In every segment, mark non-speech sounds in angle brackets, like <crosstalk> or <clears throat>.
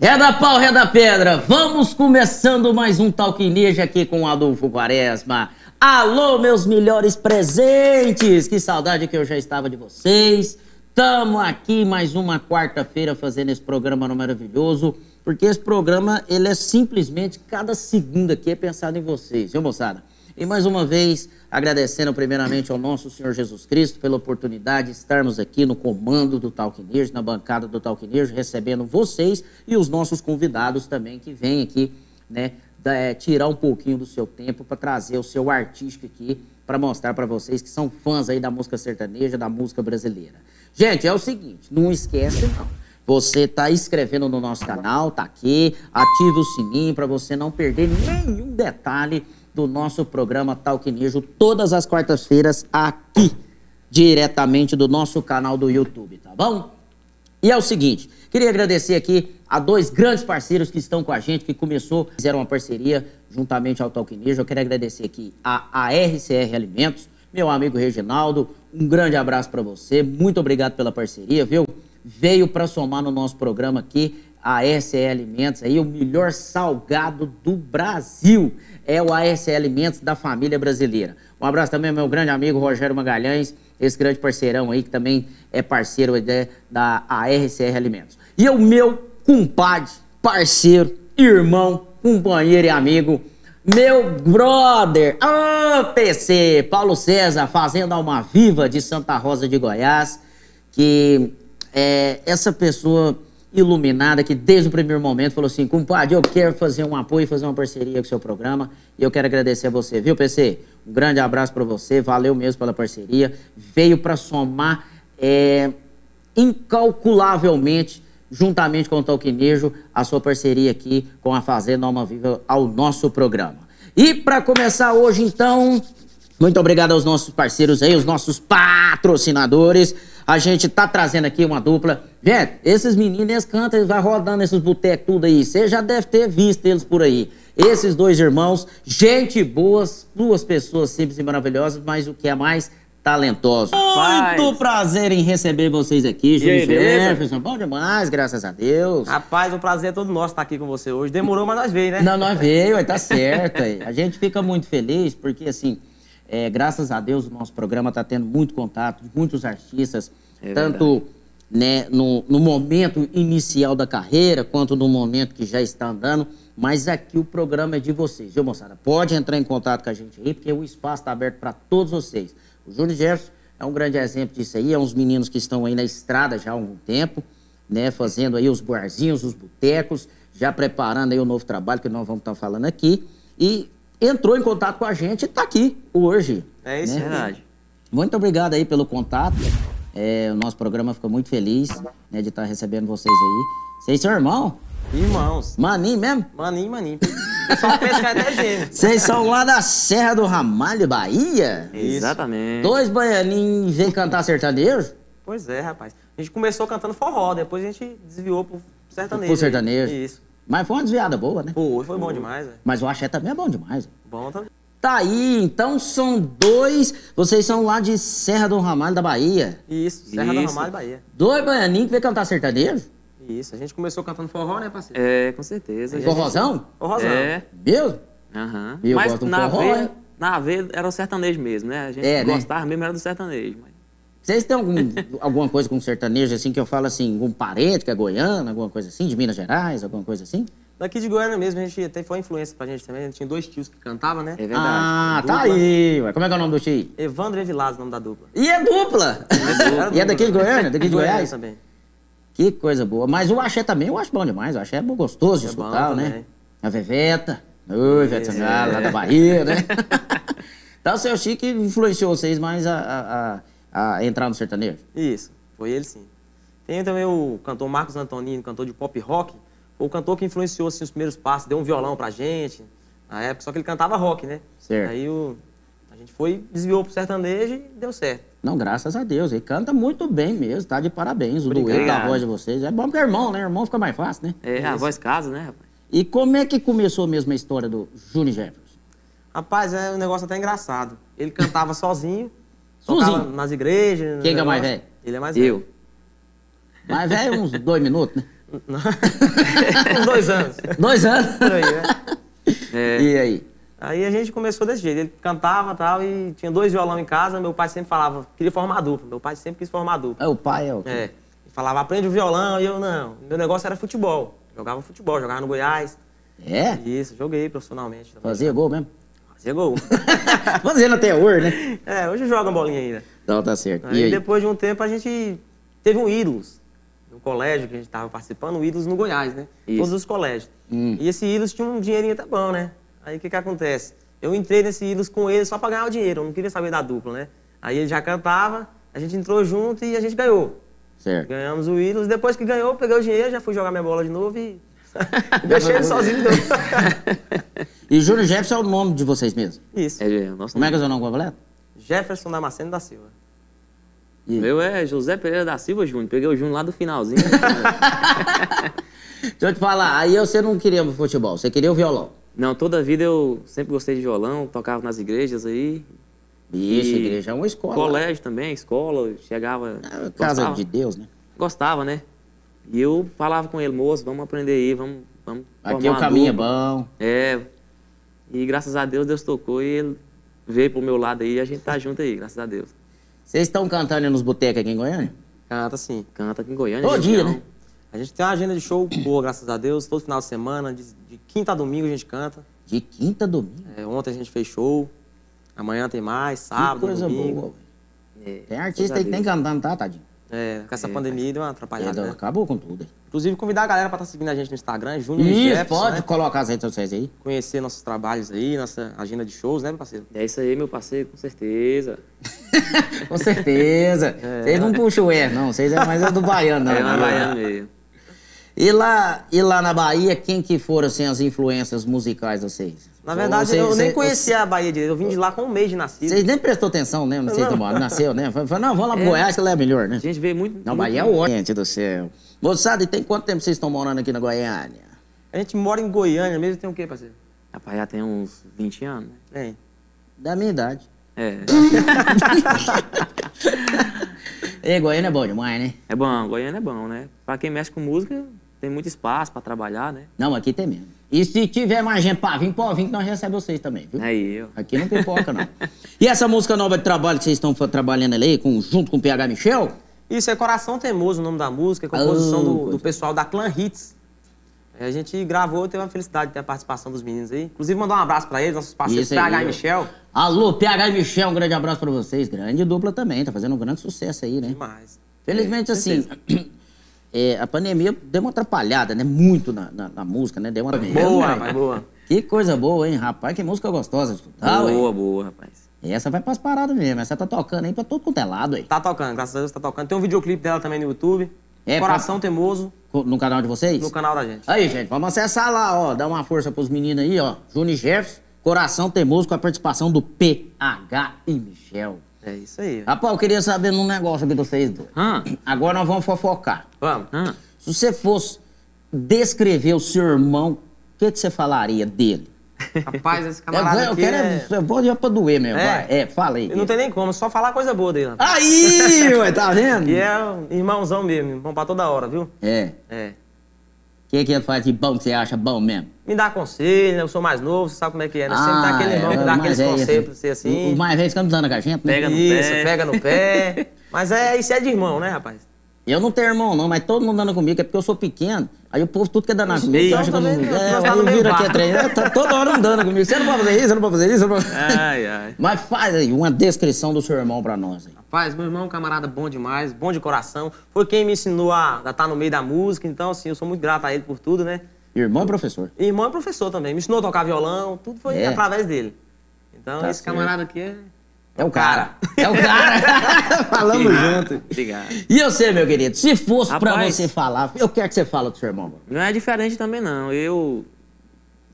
Reda pau, reda pedra. Vamos começando mais um Talk Ninja aqui com Adolfo Quaresma. Alô, meus melhores presentes! Que saudade que eu já estava de vocês. Tamo aqui mais uma quarta-feira fazendo esse programa maravilhoso, porque esse programa ele é simplesmente cada segunda aqui é pensado em vocês, viu moçada? E mais uma vez, agradecendo primeiramente ao nosso Senhor Jesus Cristo pela oportunidade de estarmos aqui no comando do Talk News, na bancada do Talk News, recebendo vocês e os nossos convidados também que vêm aqui, né, é, tirar um pouquinho do seu tempo para trazer o seu artístico aqui para mostrar para vocês que são fãs aí da música sertaneja, da música brasileira. Gente, é o seguinte, não esquece não. Você está inscrevendo no nosso canal, tá aqui, ative o sininho para você não perder nenhum detalhe do nosso programa Talk Nijo todas as quartas-feiras aqui, diretamente do nosso canal do YouTube, tá bom? E é o seguinte, queria agradecer aqui a dois grandes parceiros que estão com a gente, que começou, fizeram uma parceria juntamente ao Talk Nijo. Eu quero agradecer aqui a, a RCR Alimentos, meu amigo Reginaldo, um grande abraço para você, muito obrigado pela parceria, viu? Veio para somar no nosso programa aqui a RCR Alimentos, aí o melhor salgado do Brasil é o ASL Alimentos da família brasileira. Um abraço também ao meu grande amigo Rogério Magalhães, esse grande parceirão aí, que também é parceiro né, da ARCR Alimentos. E o meu compadre, parceiro, irmão, companheiro e amigo, meu brother, PC, Paulo César, Fazenda Alma Viva de Santa Rosa de Goiás, que é, essa pessoa iluminada que desde o primeiro momento falou assim, compadre, eu quero fazer um apoio, fazer uma parceria com o seu programa e eu quero agradecer a você, viu, PC? Um grande abraço para você, valeu mesmo pela parceria, veio para somar é, incalculavelmente, juntamente com o Talquinejo, a sua parceria aqui com a Fazenda Alma Viva ao nosso programa. E para começar hoje, então, muito obrigado aos nossos parceiros aí, os nossos patrocinadores. A gente tá trazendo aqui uma dupla. Gente, esses meninos, eles cantam, eles vão rodando esses botecos tudo aí. Você já deve ter visto eles por aí. Esses dois irmãos, gente boas, duas pessoas simples e maravilhosas, mas o que é mais talentosos. Muito prazer em receber vocês aqui, Júlio Jefferson. Bom demais, graças a Deus. Rapaz, o prazer é todo nosso estar aqui com você hoje. Demorou, mas nós veio, né? Não, nós veio, tá <laughs> certo. Aí. A gente fica muito feliz porque, assim, é, graças a Deus, o nosso programa está tendo muito contato de muitos artistas, é tanto né, no, no, momento inicial da carreira, quanto no momento que já está andando. Mas aqui o programa é de vocês, viu, moçada? Pode entrar em contato com a gente aí, porque o espaço está aberto para todos vocês. O Júnior Jefferson é um grande exemplo disso aí, é uns meninos que estão aí na estrada já há algum tempo, né, fazendo aí os barzinhos, os botecos, já preparando aí o novo trabalho que nós vamos estar falando aqui. E entrou em contato com a gente e está aqui hoje. É isso, né? verdade. Muito obrigado aí pelo contato. É, o nosso programa ficou muito feliz né, de estar recebendo vocês aí. Vocês são irmão? Irmãos. Maninho mesmo? Maninho, maninho. Só pensa que é até gêmeo. Vocês são lá da Serra do Ramalho, Bahia? Isso. Exatamente. Dois baianinhos vêm cantar sertanejo? Pois é, rapaz. A gente começou cantando forró, depois a gente desviou pro sertanejo. Pro sertanejo. Isso. Mas foi uma desviada boa, né? Foi, foi bom demais. Véio. Mas o axé também é bom demais. Bom também. Tá aí, então são dois. Vocês são lá de Serra do Ramalho da Bahia. Isso, Serra Isso. do Ramalho Bahia. Dois baianinhos que veio cantar sertanejo? Isso, a gente começou cantando forró, né, parceiro? É, com certeza. Forrozão? Forrozão. É. Mesmo? Aham. Eu Mas gosto na forró, veia, na veia era o sertanejo mesmo, né? A gente é, né? gostava né? mesmo era do sertanejo. Mas... Vocês têm algum, <laughs> alguma coisa com sertanejo, assim, que eu falo assim, algum parente que é goiano, alguma coisa assim, de Minas Gerais, alguma coisa assim? Daqui de Goiânia mesmo, a gente até foi influência pra gente também. A gente tinha dois tios que cantavam, né? É verdade. Ah, tá aí. Ué. Como é que é o nome do tio? Evandro Evilás, o nome da dupla. E é dupla? É <laughs> e é daqui de Goiânia? Daqui de Goiás? também. Que coisa boa. Mas o axé também eu acho bom demais. O axé é gostoso de é escutar, né? A Veveta. Oi, Veveta Sangalo, lá da Bahia, né? <laughs> então o seu Chico influenciou vocês mais a, a, a entrar no sertanejo? Isso, foi ele sim. Tem também o cantor Marcos Antonino, cantor de pop rock o cantor que influenciou assim, os primeiros passos, deu um violão pra gente na época, só que ele cantava rock, né? Certo. Aí o, a gente foi, desviou pro sertanejo e deu certo. Não, graças a Deus. Ele canta muito bem mesmo, tá de parabéns. O dueto da voz de vocês. É bom porque é irmão, né? Irmão fica mais fácil, né? É, a voz casa, né, rapaz? E como é que começou mesmo a história do Júnior Jefferson? Rapaz, é um negócio até engraçado. Ele cantava <laughs> sozinho, sozinho nas igrejas. Quem é mais velho? Ele é mais velho. Eu. Mais velho, uns dois minutos, né? Uns <laughs> dois anos. Dois anos? Por aí, né? É. E aí? Aí a gente começou desse jeito. Ele cantava e tal, e tinha dois violão em casa. Meu pai sempre falava, queria formar dupla. Meu pai sempre quis formar dupla. É, o pai é o quê? É. Ele falava, aprende o violão, e eu não. Meu negócio era futebol. Jogava futebol, jogava no Goiás. É? Isso, joguei profissionalmente. Também. Fazia gol mesmo? Fazia gol. <laughs> Fazendo até hoje, né? É, hoje joga bolinha ainda. Não, tá certo. Aí, aí, depois de um tempo a gente teve um ídolos no colégio que a gente estava participando, um ídolos no Goiás, né? Isso. Todos os colégios. Hum. E esse ídolos tinha um dinheirinho até bom, né? Aí o que que acontece? Eu entrei nesse ídolos com ele só para ganhar o dinheiro, eu não queria saber da dupla, né? Aí ele já cantava, a gente entrou junto e a gente ganhou. Certo. Ganhamos o ídolos. Depois que ganhou, peguei o dinheiro, já fui jogar minha bola de novo e <laughs> deixei ele sozinho de novo. <laughs> e Júnior Jefferson é o nome de vocês mesmo? Isso. É, é nosso Como é que é o seu nome completo? Jefferson Damasceno da Silva. Meu é José Pereira da Silva Júnior. Peguei o Júnior lá do finalzinho. <laughs> Deixa eu te falar, aí você não queria futebol, você queria o violão. Não, toda a vida eu sempre gostei de violão, tocava nas igrejas aí. Isso, e igreja é uma escola. Colégio também, escola, chegava. É, casa gostava, de Deus, né? Gostava, né? E eu falava com ele, moço, vamos aprender aí, vamos. vamos Aqui o caminho dupla. é bom. É. E graças a Deus, Deus tocou e ele veio pro meu lado aí e a gente tá junto aí, graças a Deus. Vocês estão cantando nos botecos aqui em Goiânia? Canta sim. Canta aqui em Goiânia. Todo dia, né? A gente tem uma agenda de show boa, graças a Deus. Todo final de semana, de, de quinta a domingo a gente canta. De quinta a domingo? É, ontem a gente fez show. Amanhã tem mais, sábado, que coisa domingo. boa, é, Tem artista aí que tem cantando, tá, tadinho? É, com essa é, pandemia deu uma atrapalhada, é, né? Acabou com tudo. Inclusive, convidar a galera para estar tá seguindo a gente no Instagram, Júnior Isso, Jefferson, pode né? colocar as redes sociais aí. Conhecer nossos trabalhos aí, nossa agenda de shows, né, meu parceiro? É isso aí, meu parceiro, com certeza. <laughs> com certeza. É. Vocês não puxam o R, não. Vocês é mais do baiano, não. É, na baiano mesmo. E lá, e lá na Bahia, quem que foram assim, as influências musicais de vocês? Na verdade, você, eu você, nem conhecia você... a Bahia direito. Eu vim de lá com um mês de nascido. Vocês nem prestou atenção, né? Não sei se nasceu, né? Falei, não, vamos lá pro é. Goiás que lá é melhor, né? A gente vê muito. Não, muito Bahia é o Gente do céu. Moçada, e tem quanto tempo vocês estão morando aqui na Goiânia? A gente mora em Goiânia mesmo, tem o quê, parceiro? Rapaz, já tem uns 20 anos, né? Tem. Da minha idade. É. e <laughs> Goiânia é bom demais, né? É bom, Goiânia é bom, né? Pra quem mexe com música, tem muito espaço para trabalhar, né? Não, aqui tem mesmo. E se tiver mais gente pra vir, pode vir que nós recebemos vocês também, viu? Aí, eu. Aqui não pipoca, não. e essa música nova de trabalho que vocês estão trabalhando ali, com, junto com o PH Michel? Isso, é Coração Teimoso o nome da música, é composição oh, do, do, pessoal da Clan Hits. A gente gravou, teve uma felicidade de ter a participação dos meninos aí. Inclusive, mandar um abraço pra eles, nossos parceiros, PH e Michel. Alô, PH e Michel, um grande abraço pra vocês. Grande dupla também, tá fazendo um grande sucesso aí, né? Demais. Felizmente, é, assim, <clears throat> é, a pandemia deu uma atrapalhada, né? Muito na, na, na música, né? Deu uma... Boa, rapaz, boa. Que coisa boa, hein, rapaz? Que música gostosa de escutar, Boa, ué. boa, rapaz. Essa vai pras paradas mesmo. Essa tá tocando aí pra todo quanto é lado aí. Tá tocando, graças a Deus tá tocando. Tem um videoclipe dela também no YouTube. É, Coração pra... Teimoso. No canal de vocês? No canal da gente. Aí, gente, vamos acessar lá, ó. Dar uma força pros meninos aí, ó. Juni Jefferson, Coração Teimoso, com a participação do PH e Michel. É isso aí. Rapaz, eu queria saber num negócio aqui de vocês dois. Agora nós vamos fofocar. Vamos. Se você fosse descrever o seu irmão, o que, que você falaria dele? Rapaz, esse camarada eu, eu aqui quero, é... Eu vou pra doer mesmo, é. vai. É, fala aí. Não tem nem como, só falar coisa boa dele. Rapaz. Aí, ué, tá vendo? <laughs> E é um irmãozão mesmo, irmão pra toda hora, viu? É. É. O que, que ele faz de bom que você acha bom mesmo? Me dá conselho, né? Eu sou mais novo, você sabe como é que é, né? Sempre ah, dá aquele irmão é, que dá aqueles é, conselhos pra você assim. O mais velho ficando dando com a gente, né? Pega no Isso, pé. pega no pé. <laughs> Mas é, isso é de irmão, né, rapaz? Eu não tenho irmão, não, mas todo mundo dando comigo, é porque eu sou pequeno. Aí o povo tudo quer dar comigo. Então, acha que eu não. É, tá eu viro aqui atrás. Tá toda hora andando comigo. Você não pode fazer isso, você não pode fazer isso. Não pode... <laughs> Ai, ai. Mas faz aí uma descrição do seu irmão pra nós. Aí. Rapaz, meu irmão é um camarada bom demais, bom de coração. Foi quem me ensinou a estar tá no meio da música. Então, assim, eu sou muito grato a ele por tudo, né? Irmão é professor. Irmão é professor também. Me ensinou a tocar violão, tudo foi é. através dele. Então, tá esse certo. camarada aqui é. É o cara. É o cara. <laughs> Falamos junto. Obrigado. E você, meu querido, se fosse Rapaz, pra você falar, eu quero que você fale do seu irmão. Mano. Não é diferente também, não. Eu,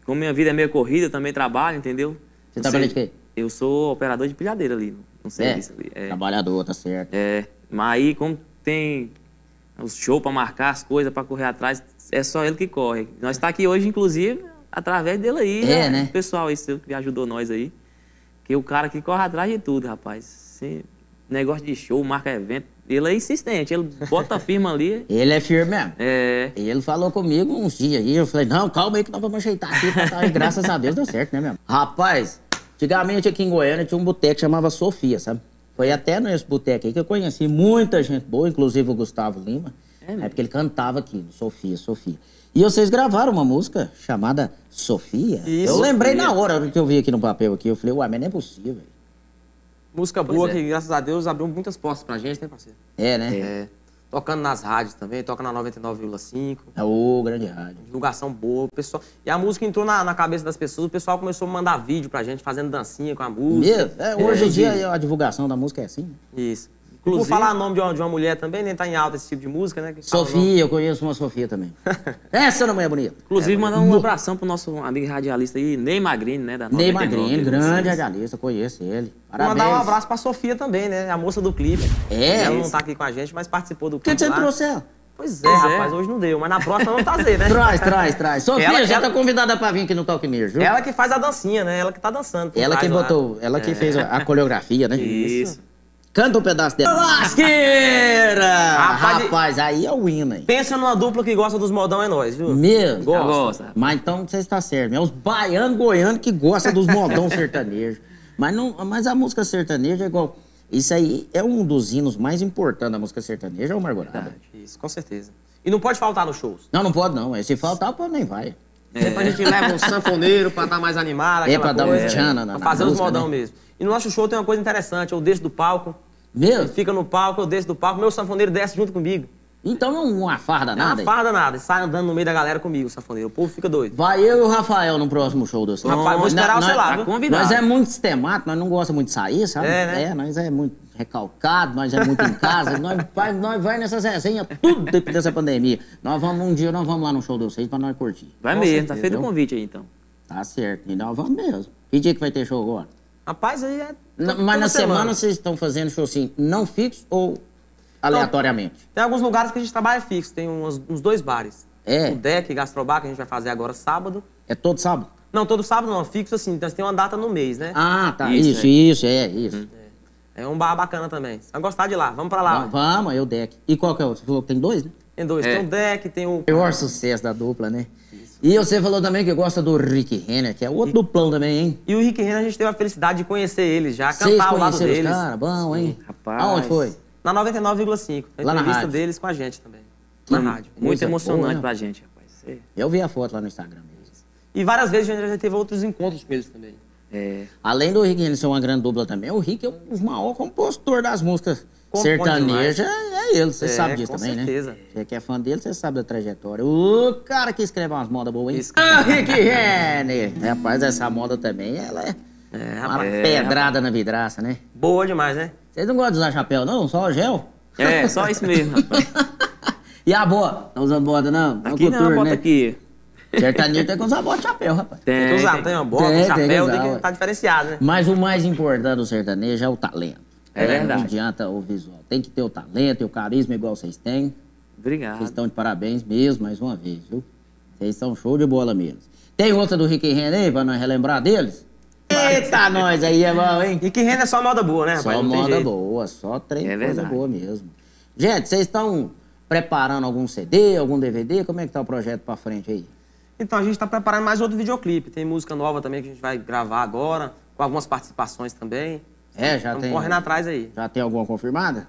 como minha vida é meio corrida, também trabalho, entendeu? Você não trabalha de quê? Eu sou operador de pilhadeira ali, é. É. Trabalhador, tá certo. É, mas aí, como tem os shows pra marcar as coisas, pra correr atrás, é só ele que corre. Nós está aqui hoje, inclusive, através dele aí. É, né? O pessoal aí, que ajudou nós aí. Que o cara que corre atrás de tudo, rapaz. Sim, negócio de show, marca evento, Ele é insistente, ele bota a firma ali. <laughs> Ele é firme mesmo. É. Ele falou comigo uns dias aí, eu falei, não, calma aí que nós vamos ajeitar aqui. Tá, tá, e graças a Deus deu certo, né mesmo? Rapaz, antigamente aqui em Goiânia tinha um boteco que chamava Sofia, sabe? Foi até nesse boteco aí que eu conheci muita gente boa, inclusive o Gustavo Lima. É, é porque ele cantava aqui, Sofia, Sofia. E vocês gravaram uma música chamada Sofia? Isso, eu lembrei Sofia. na hora que eu vi aqui no papel aqui, eu falei, uai, mas não é possível. Música Pois boa é. que, graças a Deus, abriu muitas portas pra gente, né, parceiro? É, né? É. Tocando nas rádios também, toca na 99,5. É o grande rádio. Divulgação boa, o pessoal. E a música entrou na, na cabeça das pessoas, o pessoal começou a mandar vídeo pra gente, fazendo dancinha com a música. Mesmo? É, hoje em É, dia a divulgação da música é assim. né? Isso. Inclusive- Por falar o nome de uma, de uma mulher também, nem tá em alta esse tipo de música, né? Sofia, eu conheço uma Sofia também. <laughs> Essa não é bonita. Inclusive, mandar um abração pro nosso amigo radialista aí, Ney Magrini, né? Da Ney 99, Magrini, grande radialista, conheço ele. Vou Parabéns. mandar um abraço pra Sofia também, né? A moça do clipe. É? Ela não tá aqui com a gente, mas participou do Por que clipe. você trouxe ela? Pois é, Pois é. rapaz, hoje não deu, mas na próxima vamos trazer, né? <laughs> Traz, traz, traz. Sofia, Ela- já ela- tá convidada pra vir aqui no Talk News, viu? Ela que faz a dancinha, né? Ela que tá dançando. Ela que lá. botou, ela que fez a, a coreografia, né? Isso. Canta um pedaço dela. Lasqueira! Rapaz, Rapaz, aí é o hino aí. Pensa numa dupla que gosta dos modão, é nós, viu? Mesmo? Gosta. Gosta. Mas então você está certo. É os baianos goianos que gostam dos modão <laughs> sertanejos. Mas, não, mas a música sertaneja é igual. Isso aí é um dos hinos mais importantes da música sertaneja, é o Margorada. Isso, com certeza. E não pode faltar nos shows. Não, não pode não. Se faltar, pô, nem vai. Sempre a gente leva um sanfoneiro pra estar mais animado, É, pra dar um tchan na- fazer os modão né? mesmo. E no nosso show tem uma coisa interessante, eu desço do palco, Mesmo? ele fica no palco, eu desço do palco, meu sanfoneiro desce junto comigo. Então não uma farda Não é nada. uma farda nada, sai andando no meio da galera comigo, o sanfoneiro. O povo fica doido. Vai eu e o Rafael no próximo show do Rapaz, vou esperar você lá, tá convidado. Nós é muito sistemático, nós não gostamos muito de sair, sabe? É, né? nós é muito recalcado, nós é muito em casa, nós, vai, nós vai nessas resenhas, tudo depois dessa pandemia. Nós vamos, um dia nós vamos lá no show de vocês pra nós curtir. Vai mesmo, tá feito o convite aí então. Tá certo, e nós vamos mesmo. Que dia que vai ter show agora? Rapaz, aí é. Mas na semana. vocês estão fazendo show assim, não fixo ou aleatoriamente? Tem alguns lugares que a gente trabalha fixo, tem uns, uns dois bares. É. O Deck, Gastrobar, que a gente vai fazer agora sábado. É todo sábado? Não, todo sábado não, fixo assim, então tem uma data no mês, né? Ah, tá. Isso, Isso, é. isso, é, isso. É um bar bacana também. Você vai gostar de lá, vamos pra lá. Va- Vamos, eu deck. E qual que é o? Você falou que tem dois, né? Tem dois, É. tem o Deck, tem o. Maior sucesso da dupla, né? E você falou também que gosta do Rick Renner, que é outro duplão também, hein? E o Rick Renner, a gente teve a felicidade de conhecer eles já, Vocês cantar ao lado conheceram os deles. caras? Bom, hein? rapaz. Aonde foi? Na 99,5. A Lá na entrevista rádio. deles com a gente também. Que Na rádio. Muito Coisa emocionante boa, né? pra gente, rapaz. É. Eu vi a foto lá no Instagram deles. E várias vezes a gente já teve outros encontros com eles também. É. Além do Rick Renner ser uma grande dupla também, o Rick é um dos maiores compositores das músicas sertanejas. É ele, você É, sabe disso também, certeza. né? Você que é fã dele, você sabe da trajetória. O cara que escreve umas modas boas, hein? Isso. Ah, Rick Renner! Rapaz, essa moda também, ela é, É, uma rapaz. pedrada na vidraça, né? Boa demais, né? Vocês não gostam de usar chapéu, não? Só gel? É, só isso mesmo, rapaz. <laughs> E a bota? Não usando bota, não? É Aqui não, coturno, bota né? aqui. <laughs> Sertanejo tem que usar bota e chapéu, rapaz. Tem que Tem, usar, tem. tem uma bota, Tem, um tem que chapéu, usar, tem que estar diferenciado, né? Mas o mais importante do sertanejo é o talento. É verdade. Não adianta o visual. Tem que ter o talento e o carisma igual vocês têm. Vocês Obrigado. estão de parabéns mesmo, mais uma vez, viu? Vocês são show de bola mesmo. Tem outra do Rick aí, pra nós relembrar deles? Eita, nós aí é bom, hein? Rick Renner é só moda boa, né, rapaz? Só moda jeito. boa, só trem É coisa boa mesmo. Gente, vocês estão preparando algum CD, algum DVD? Como é que tá o projeto pra frente aí? Então, a gente tá preparando mais outro videoclipe. Tem música nova também que a gente vai gravar agora, com algumas participações também. É, já Estamos tem. correndo atrás aí. Já tem alguma confirmada?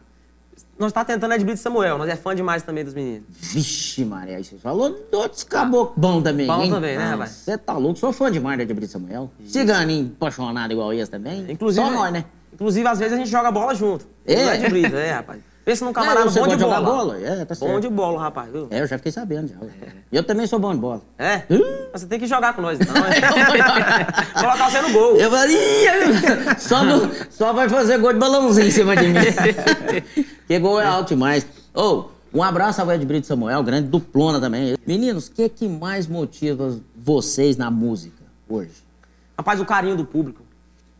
Nós tá tentando Ed Brito Samuel, nós é fã demais também dos meninos. Vixe, Maria, você falou outros caboclos bom também, Bom hein? também, né, rapaz? Você tá louco, sou fã demais de Brito Samuel. Ciganinho apaixonado igual esse também. Inclusive, Só nós, né? Inclusive, às vezes a gente joga bola junto. É? No Ed Brito, é, rapaz. Pensa num camarada É, bom de bola. bola? É, tá Bom de bola, rapaz, viu? É, eu já fiquei sabendo já. Eu também sou bom de bola. É? Você tem que jogar com nós, então. <laughs> Colocar você no gol. Eu falei, "Ih, <laughs> só, não- só vai fazer gol de balãozinho em cima de mim. <laughs> que gol é alto demais. Ô, um abraço ao Ed Brito Samuel, grande duplona também. Meninos, o que que mais motiva vocês na música hoje? Rapaz, o carinho do público.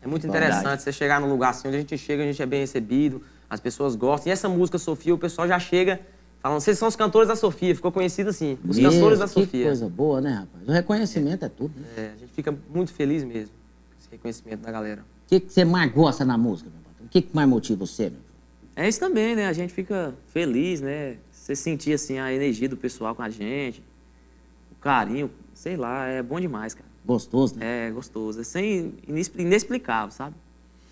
É muito Verdade. interessante você chegar num lugar assim, onde a gente chega, a gente é bem recebido, as pessoas gostam. E essa música, Sofia, o pessoal já chega falando, vocês são os cantores da Sofia, ficou conhecido assim, os Mesmo, cantores da que Sofia. coisa boa, né, rapaz? O reconhecimento é tudo. né? É, a gente fica muito feliz mesmo com esse reconhecimento da galera. O que, que você mais gosta na música, meu patrão? O que, que mais motiva você, meu? É isso também, né? A gente fica feliz, né? Você sentir assim a energia do pessoal com a gente, o carinho, sei lá, é bom demais, cara. Gostoso, né? É gostoso, é sem inexplicável, sabe?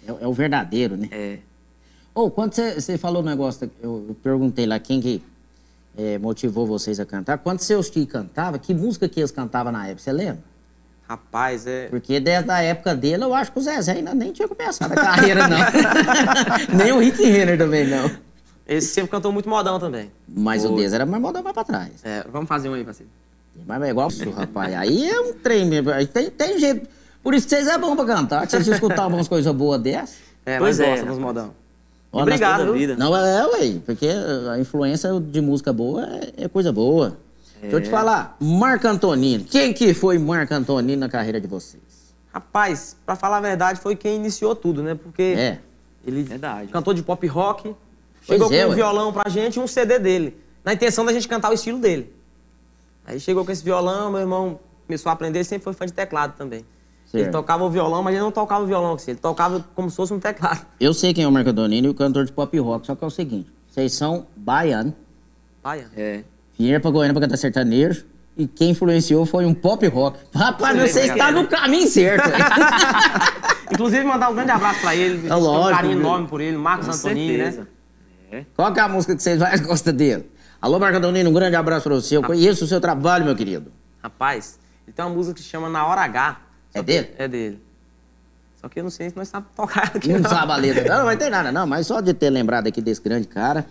É, é o verdadeiro, né? É. Ou quando você falou o negócio, eu, eu, perguntei lá quem que é, motivou vocês a cantar. Quando seus tios cantavam, que música que eles cantavam na época, você lembra? Rapaz, é. Porque desde a época dele, eu acho que o Zezé ainda nem tinha começado a carreira, não. <laughs> nem o Rick Renner também, não. Esse sempre cantou muito modão também. Mas o deles era mais modão mais pra trás. É, vamos fazer um aí, parceiro. Mas é igual o rapaz. Aí é um trem mesmo. Aí tem, tem jeito. Por isso que vocês é bom pra cantar. Que vocês escutavam umas coisas boas dessas. É, pois é, gostam dos modão. Obrigado. Vida. Não, é, é, ué, porque a influência de música boa é, é coisa boa. É. Deixa eu te falar, Marco Antonino. Quem que foi Marco Antonino na carreira de vocês? Rapaz, pra falar a verdade, foi quem iniciou tudo, né? Porque é. ele verdade. cantou de pop rock, chegou pois com é, um ué. violão pra gente e um CD dele, na intenção da gente cantar o estilo dele. Aí chegou com esse violão, meu irmão começou a aprender, sempre foi fã de teclado também. Certo. Ele tocava o violão, mas ele não tocava o violão assim, ele tocava como se fosse um teclado. Eu sei quem é o Marco Antonino e o cantor de pop rock, só que é o seguinte, vocês são baiano. Baiano. É. Vieram pra Goiânia pra cantar sertanejo. E quem influenciou foi um pop rock. Rapaz, você está no caminho certo. <laughs> Inclusive, mandar um grande abraço pra ele. É lógico, um carinho enorme por ele, Marcos Antonini, né? É. Qual que é a música que vocês mais gostam dele? Alô, Marco Antonino, um grande abraço pra você. Eu conheço o seu trabalho, meu querido. Rapaz, ele tem uma música que se chama Na Hora H. É dele? É dele. Só que eu não sei se nós sabemos tocar aqui. Não, não. sabe a letra. Não, não ter nada, não. Mas só de ter lembrado aqui desse grande cara.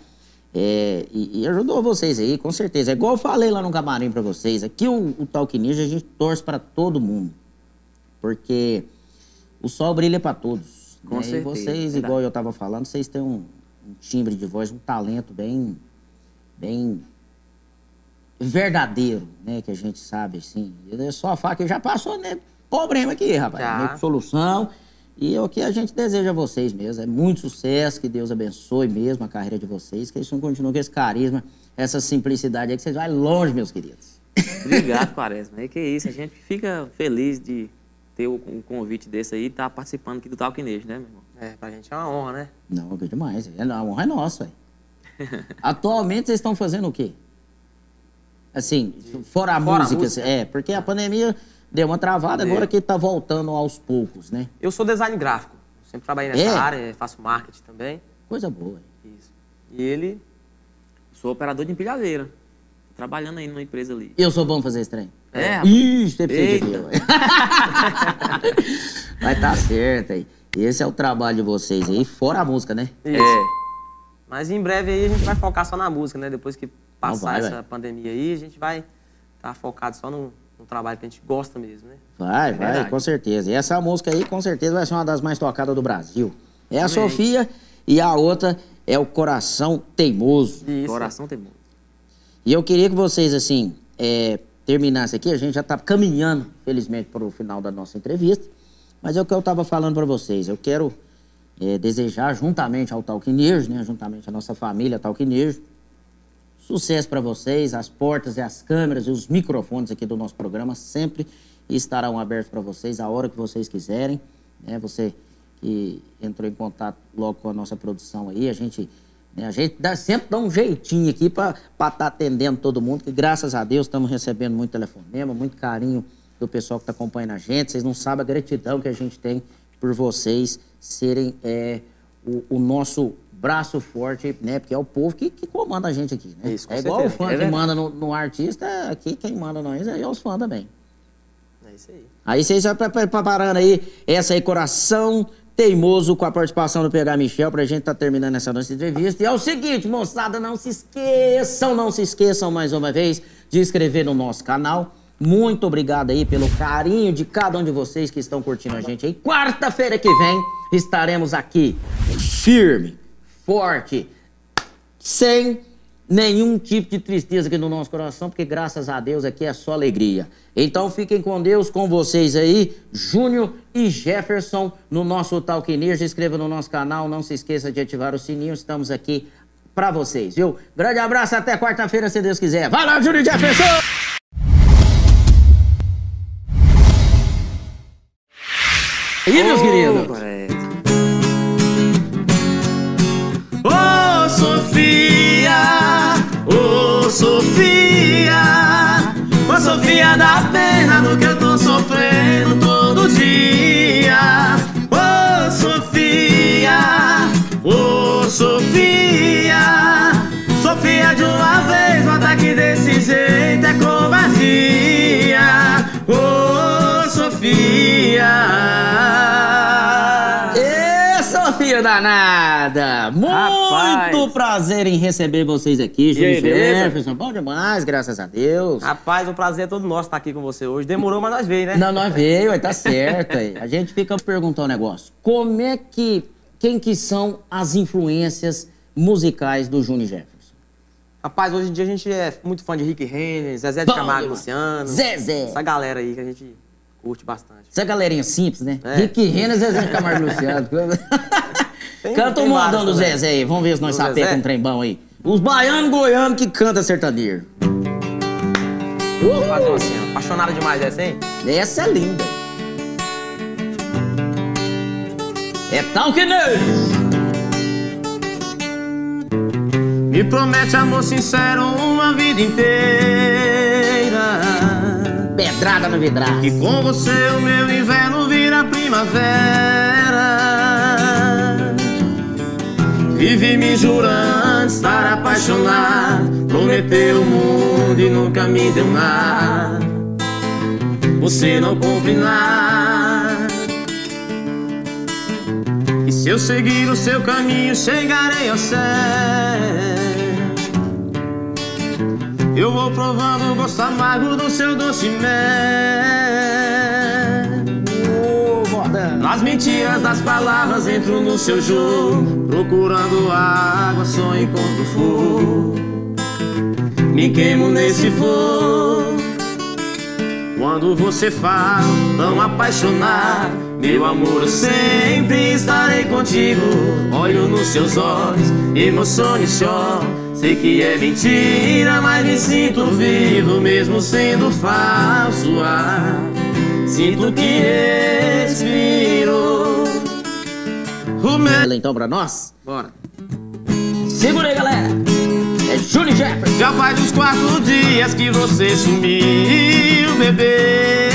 É, e, e, ajudou vocês aí, com certeza. É igual eu falei lá no camarim para vocês. Aqui o, o Talk Ninja a gente torce para todo mundo. Porque o sol brilha para todos. Com né? certeza. E vocês, igual eu tava falando, vocês têm um, um, timbre de voz, um talento bem, bem verdadeiro, né? Que a gente sabe, assim. É só a faca já passou, né? Problema aqui, rapaz. Já. Solução. E é o que a gente deseja a vocês mesmo. É muito sucesso, que Deus abençoe mesmo a carreira de vocês, que isso continue com esse carisma, essa simplicidade aí, que vocês vão longe, meus queridos. Obrigado, <laughs> Quaresma. É que isso, a gente fica feliz de ter um convite desse aí e estar tá participando aqui do Talquinejo, né, meu irmão? É, pra gente é uma honra, né? Não, é demais. É, a honra é nossa, velho. <laughs> Atualmente vocês estão fazendo o quê? Assim, fora a fora música, a música. é, porque a pandemia Deu uma travada, agora que está voltando aos poucos, né? Eu sou design gráfico. Sempre trabalhei nessa é? área, faço marketing também. Coisa boa. Isso. E ele... Sou operador de empilhadeira. Trabalhando aí numa empresa ali. Eu sou bom fazer esse trem? É. Ih, você precisa Vai <laughs> tá certo aí. Esse é o trabalho de vocês aí, fora a música, né? Isso. É. Mas em breve aí a gente vai focar só na música, né? Depois que passar vai, essa vai. pandemia aí, a gente vai estar tá focado só no, um trabalho que a gente gosta mesmo, né? Vai, vai, Verdade. com certeza. E essa música aí, com certeza, vai ser uma das mais tocadas do Brasil. É a Amém. Sofia e a outra é o Coração Teimoso. Isso. Coração Teimoso. E eu queria que vocês, assim, é, terminassem aqui. A gente já está caminhando, felizmente, para o final da nossa entrevista. Mas é o que eu estava falando para vocês. Eu quero é, desejar, juntamente ao Talquinejo, né, juntamente à nossa família Talquinejo, Sucesso para vocês, as portas e as câmeras e os microfones aqui do nosso programa sempre estarão abertos para vocês a hora que vocês quiserem. Né? Você que entrou em contato logo com a nossa produção aí, a gente, né, a gente dá, sempre dá um jeitinho aqui para estar tá atendendo todo mundo, que graças a Deus estamos recebendo muito telefonema, muito carinho do pessoal que está acompanhando a gente. Vocês não sabem a gratidão que a gente tem por vocês serem é, o, o nosso braço forte, né? Porque é o povo que, que comanda a gente aqui, né? Isso, é igual certeza. o fã é que manda no, no, artista, aqui quem manda nós é os fãs também. É isso aí. Aí vocês já preparando aí essa aí, coração teimoso com a participação do PH Michel pra gente tá terminando essa nossa entrevista. E é o seguinte, moçada, não se esqueçam, não se esqueçam mais uma vez de inscrever no nosso canal. Muito obrigado aí pelo carinho de cada um de vocês que estão curtindo a gente aí. Quarta-feira que vem estaremos aqui firme, forte, sem nenhum tipo de tristeza aqui no nosso coração, porque graças a Deus aqui é só alegria. Então fiquem com Deus, com vocês aí, Júnior e Jefferson, no nosso Talk Energy. Inscreva no nosso canal, não se esqueça de ativar o sininho, estamos aqui para vocês, viu? Grande abraço, até quarta-feira, se Deus quiser. Vai lá, Júnior e Jefferson! E meus queridos? da pena do que eu tô sofrendo todo dia. Ô oh, Sofia, ô oh, Sofia, Sofia de uma vez, um ataque desse jeito é covardia. Ô oh, Sofia danada! Muito Rapaz. prazer em receber vocês aqui, Júlio? Jefferson. Bom demais, graças a Deus. Rapaz, o prazer é todo nosso estar aqui com você hoje. Demorou, mas nós veio, né? Não, nós veio, aí tá certo. Aí. A gente fica perguntando um negócio. Como é que. Quem que são as influências musicais do Júnior Jefferson? Rapaz, hoje em dia a gente é muito fã de Rick Renner, Zezé de Bom Camargo. Luciano. Zezé. Essa galera aí que a gente curte bastante. Essa galerinha simples, né? É. Rick Renner, Zezé de Camargo <laughs> Luciano. Tem- <laughs> Canta o modão do. Zezé aí. Vamos ver se nós Zezé? um trem bom aí. Os baianos goianos que canta sertanejo. Vamos fazer uma assim, ó. Apaixonada demais essa, hein? Essa é linda. É tal que neles. Me promete amor sincero uma vida inteira. Pedrada no vidraço. E com você o meu inverno vira primavera. Vive me jurando estar apaixonado. Prometeu o mundo e nunca me deu nada. Você não cumpre nada. E se eu seguir o seu caminho, chegarei ao céu. Eu vou provando o gosto amargo do seu doce mel. Modão. Nas mentiras das palavras entro no seu jogo Procurando água, só encontro fogo Me queimo nesse fogo Quando você fala, tão apaixonado Meu amor, eu sempre estarei contigo Olho nos seus olhos, emociono e choro Sei que é mentira, mas me sinto vivo Mesmo sendo falso ar Sinto que respiro o meu... Então pra nós. Bora. Segura aí, galera. É Júnior Jefferson. Já faz uns quatro dias que você sumiu, bebê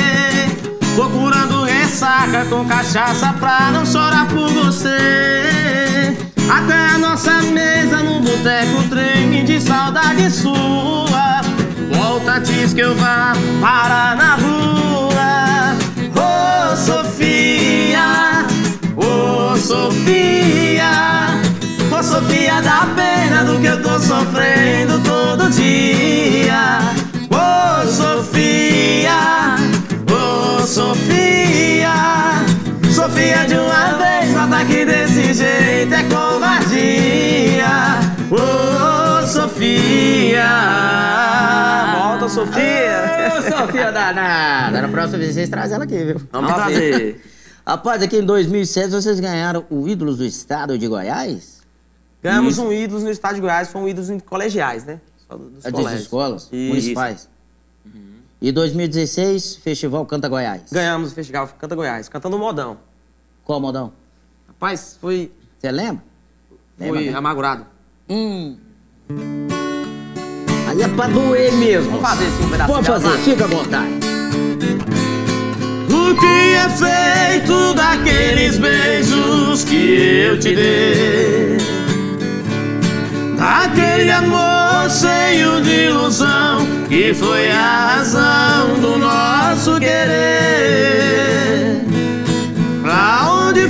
Procurando ressaca com cachaça pra não chorar por você Até a nossa mesa no boteco treme de saudade sua. Volta, diz que eu vá parar na rua. Ô Sofia, ô Sofia. Ô Sofia, dá pena do que eu tô sofrendo todo dia. Ô Sofia, ô Sofia Sofia, de uma vez, mata que desse jeito é covardia Ô Sofia Volta, Sofia Ô, Sofia danada. Na próxima vez vocês trazem ela aqui, viu? Vamos trazer. Rapaz, aqui em 2007 vocês ganharam o Ídolos do Estado de Goiás? Ganhamos Isso. um ídolos no estado de Goiás, foram ídolos em colegiais, né? Só dos É colégios. escolas Isso. municipais. E 2016, Festival Canta Goiás. Ganhamos o festival Canta Goiás, cantando modão. Qual modão? Rapaz, foi, Você lembra? Lembra, foi né? amargurado. Hum. Aí é pra doer mesmo. Vamos fazer um pedacinho Pode dela, fazer, vai? fica à vontade. O que é feito daqueles beijos que eu te dei? Daquele amor cheio de ilusão que foi a razão do nosso querer.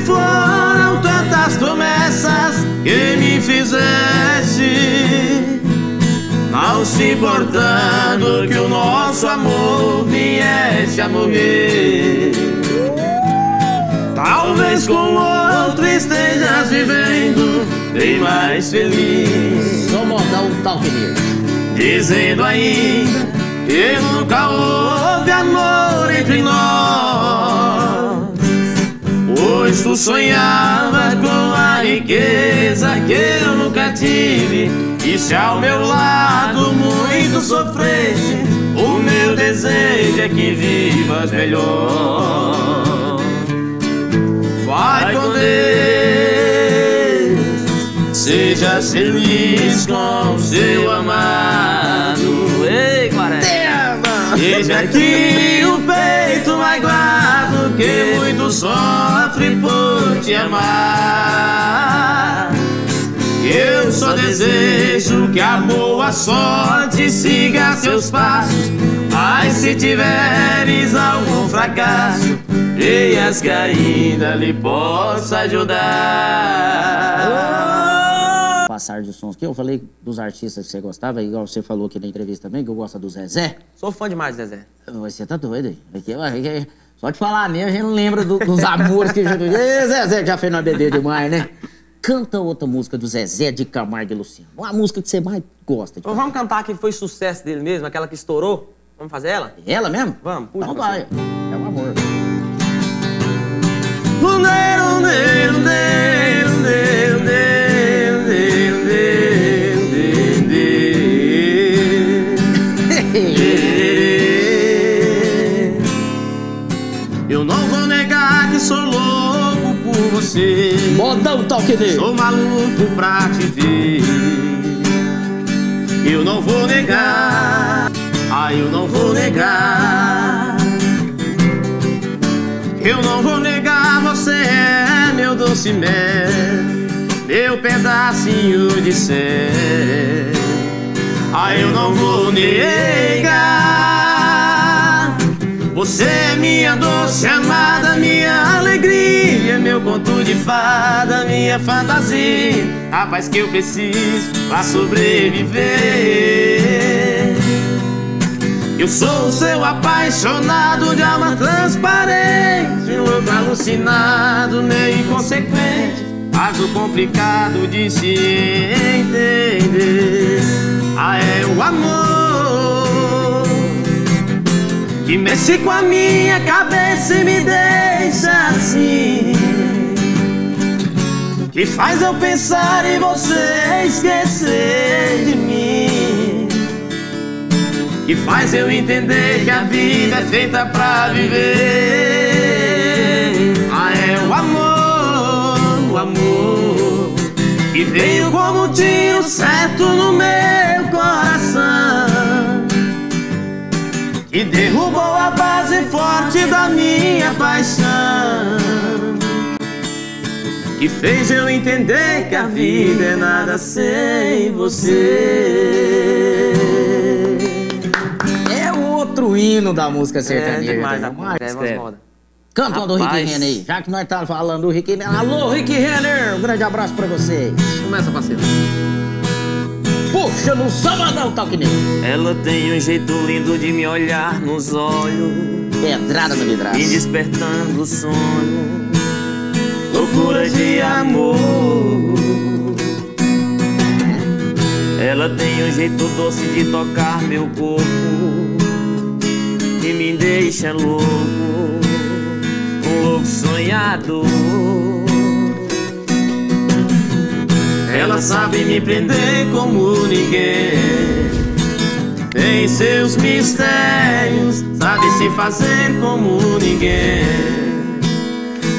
Foram tantas promessas que me fizeste? Não se importando que o nosso amor viesse a morrer. Talvez com outro estejas vivendo bem mais feliz. Só modão tal que mesmo. Dizendo ainda que nunca houve amor entre nós. Pois tu sonhava com a riqueza que eu nunca tive. E se ao meu lado muito sofresse, o meu desejo é que vivas melhor. Vai com Deus, seja feliz com seu amado. Ei, Quaresma! Veja aqui que muito sofre por te amar. Eu só desejo que a boa sorte siga seus passos. Mas se tiveres algum fracasso, creias que ainda lhe posso ajudar. Passar de sons que eu falei dos artistas que você gostava, igual você falou aqui na entrevista também, que eu gosto do Zezé. Sou fã demais, Zezé. Mas Você tá doido aí? Só de falar nele, a gente não lembra do- dos amores que já. Ê, Zezé já fez na BD demais, né? Canta outra música do Zezé de Camargo e Luciano. Uma música que você mais gosta. De vamos cantar que foi sucesso dele mesmo, aquela que estourou? Vamos fazer ela? Ela mesmo? Vamos, puxa, Então vai. É um amor. Você. Modão toque nele. Sou maluco pra te ver. Eu não vou negar. Ah, eu não vou negar. Eu não vou negar, você é meu doce mel, meu pedacinho de céu. Ah, eu não vou negar. Você é minha doce amada, minha alegria, meu conto de fada, minha fantasia, a paz que eu preciso pra sobreviver. Eu sou o seu apaixonado de alma transparente, louco alucinado, meio inconsequente, algo complicado de se entender. Ah, é o amor que mexe com a minha cabeça e me deixa assim. Que faz eu pensar em você esquecer de mim. Que faz eu entender que a vida é feita pra viver. Ah, é o amor, o amor que veio como um tiro certo no meu coração. Que derrubou a base forte da minha paixão. Que fez eu entender que a vida é nada sem você. É outro hino da música sertaneja. É demais, né? a Mas- é É. uma do Rick. Renner aí. Já que nós tá falando do Rick Renner. Alô, Rick Renner! Um grande abraço pra vocês. Começa, parceiro. Puxa no sabadão, toque nele. Ela tem um jeito lindo de me olhar nos olhos, Pedrada no vidraço. me despertando o sonho, loucura de amor. Ela tem um jeito doce de tocar meu corpo, que me deixa louco, um louco sonhador. Ela sabe me prender como ninguém. Tem seus mistérios, sabe se fazer como ninguém.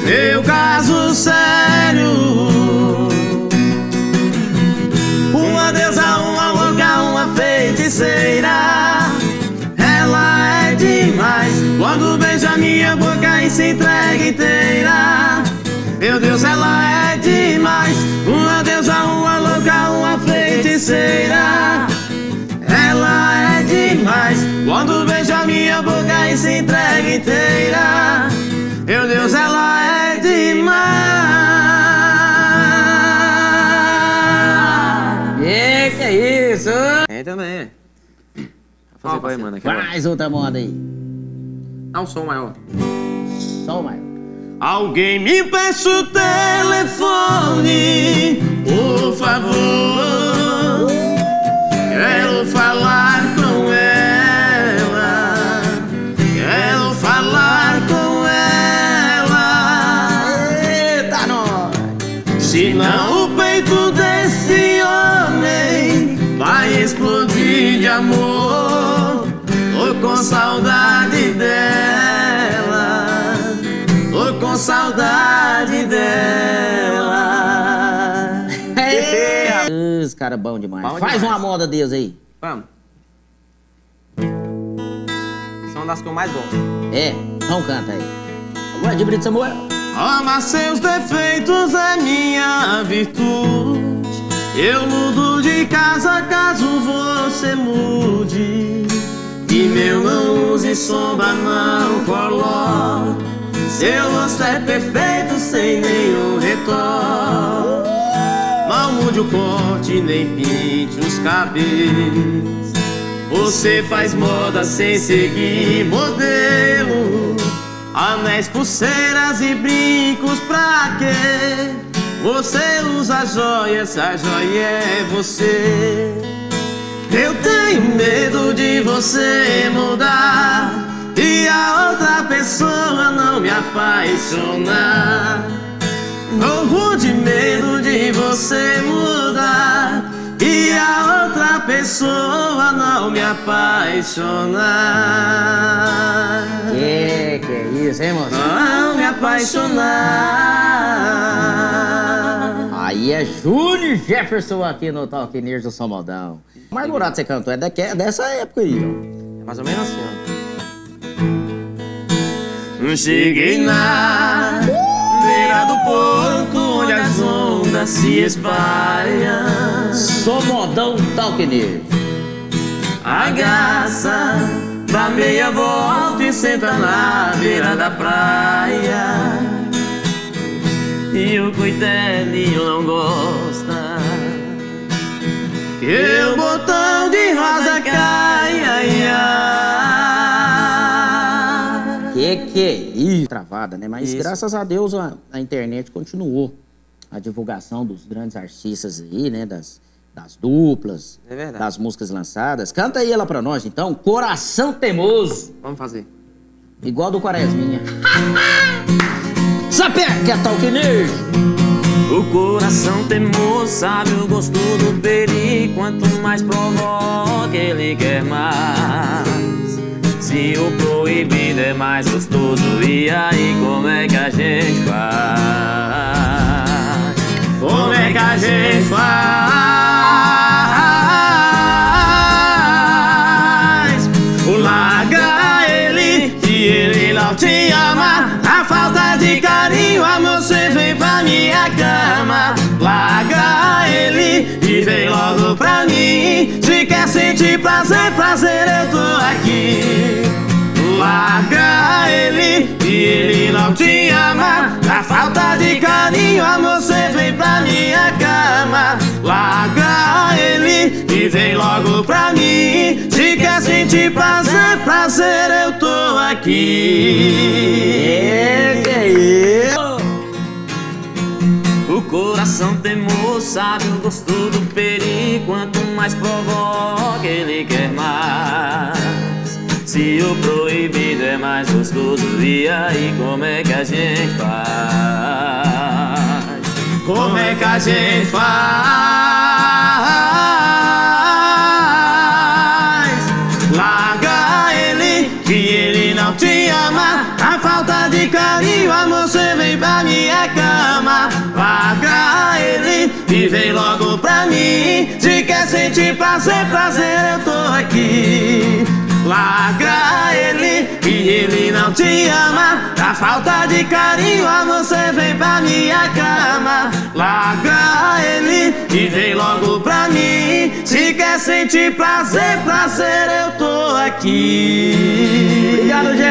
Meu caso sério. Uma deusa, uma louca, uma feiticeira. Ela é demais quando beija minha boca e se entrega inteira. Meu Deus, ela é demais. Uma deusa, uma louca, uma feiticeira. Ela é demais quando beija minha boca e se entrega inteira. Meu Deus, ela é demais. E que é isso? É também. Fazer é, mano? Aquela- Mais outra moda aí. Dá um som maior. O maior. Alguém me peça o telefone, por favor. Quero falar Senão o peito desse homem vai explodir de amor. Tô com saudade dela. Tô com saudade dela. <laughs> Esse cara bom demais. Bom Faz demais. uma moda deles aí. Vamos. São das que eu mais gosto. É, então canta aí. Agora de Brito Samuel. Amar seus defeitos é minha virtude. Eu mudo de casa caso você mude. E meu não use sombra não coloca. Seu rosto é perfeito sem nenhum retorno. Mal mude o corte, nem pinte os cabelos. Você faz moda sem seguir modelo. Anéis, pulseiras e brincos pra quê? Você usa joias, a joia é você. Eu tenho medo de você mudar e a outra pessoa não me apaixonar. Morro de medo de você mudar e a outra pessoa não me apaixonar. Que que é isso, hein, moço? Não me apaixonar. Aí é Júnior Jefferson aqui no Talk News do São Modão. Margurado você cantou, é é dessa época aí, ó. É mais ou menos assim, ó. Cheguei na beira do porto onde as ondas se espalham. Sou Modão News. Agaça, dá meia volta e senta na beira da praia. E o coitadinho não gosta. Que o botão de rosa cai, ai, ai. Que que é isso? Travada, né? Mas Isso. graças a Deus a, a internet continuou. A divulgação dos grandes artistas aí, né? Das, das duplas, É verdade. das músicas lançadas. Canta aí ela pra nós, então. Coração Teimoso. Vamos fazer. Igual do Quaresminha. <laughs> Sapé, que é Talk News. O coração teimoso sabe o gosto do peri Quanto mais provoca, ele quer mais Se o proibido é mais gostoso E aí, como é que a gente faz? Como é que a gente faz? Larga ele, que ele não te ama. A falta de carinho, amor, você vem pra minha cama. Larga ele e vem logo pra mim. Se quer sentir prazer, prazer, eu tô aqui. Larga ele e ele não te ama. A falta de carinho, amor, você vem pra minha cama. Larga ele e vem logo pra mim. Se quer sentir prazer, prazer, eu tô aqui. O coração teimoso sabe o gosto do peri Quanto mais provoca, ele quer mais Se o proibido é mais gostoso E aí, como é que a gente faz? Como é que a gente faz? Larga ele, que ele não te ama. A falta de carinho, amor, você vem pra minha cama. Larga ele e vem logo pra mim. Se quer sentir prazer, prazer, eu tô aqui. Larga ele e ele não te ama. A falta de carinho, amor, você vem pra minha cama. Larga ele e vem logo pra mim. Se quer sentir prazer, prazer, eu tô aqui.